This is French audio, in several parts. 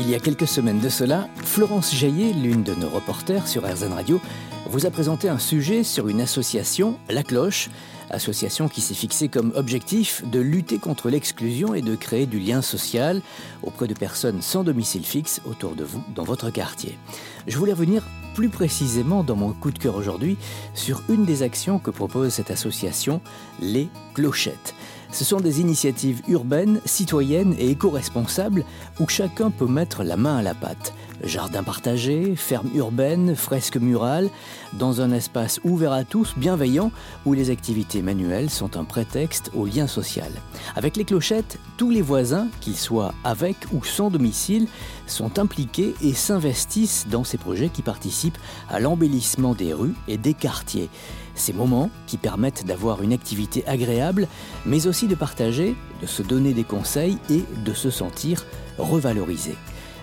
Il y a quelques semaines de cela, Florence Jaillet, l'une de nos reporters sur RZN Radio, vous a présenté un sujet sur une association, La Cloche, association qui s'est fixée comme objectif de lutter contre l'exclusion et de créer du lien social auprès de personnes sans domicile fixe autour de vous dans votre quartier. Je voulais revenir plus précisément dans mon coup de cœur aujourd'hui sur une des actions que propose cette association, les clochettes. Ce sont des initiatives urbaines, citoyennes et éco-responsables où chacun peut mettre la main à la pâte. Jardin partagé, ferme urbaine, fresque murale, dans un espace ouvert à tous, bienveillant, où les activités manuelles sont un prétexte au lien social. Avec les clochettes, tous les voisins, qu'ils soient avec ou sans domicile, sont impliqués et s'investissent dans ces projets qui participent à l'embellissement des rues et des quartiers. Ces moments qui permettent d'avoir une activité agréable, mais aussi de partager, de se donner des conseils et de se sentir revalorisé.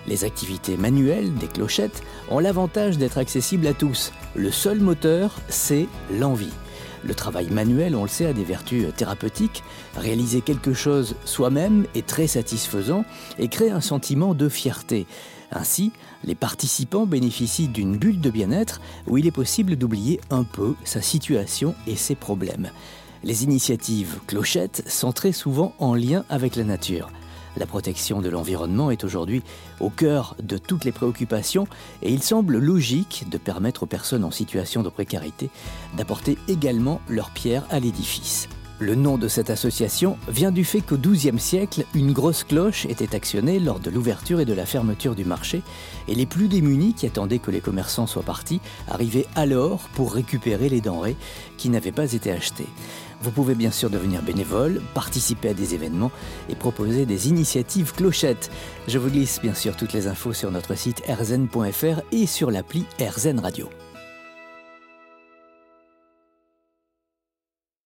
Les activités manuelles des clochettes ont l'avantage d'être accessibles à tous. Le seul moteur, c'est l'envie. Le travail manuel, on le sait, a des vertus thérapeutiques. Réaliser quelque chose soi-même est très satisfaisant et crée un sentiment de fierté. Ainsi, les participants bénéficient d'une bulle de bien-être où il est possible d'oublier un peu sa situation et ses problèmes. Les initiatives clochettes sont très souvent en lien avec la nature. La protection de l'environnement est aujourd'hui au cœur de toutes les préoccupations et il semble logique de permettre aux personnes en situation de précarité d'apporter également leur pierre à l'édifice. Le nom de cette association vient du fait qu'au XIIe siècle, une grosse cloche était actionnée lors de l'ouverture et de la fermeture du marché, et les plus démunis qui attendaient que les commerçants soient partis arrivaient alors pour récupérer les denrées qui n'avaient pas été achetées. Vous pouvez bien sûr devenir bénévole, participer à des événements et proposer des initiatives clochettes. Je vous glisse bien sûr toutes les infos sur notre site rzn.fr et sur l'appli RZN Radio.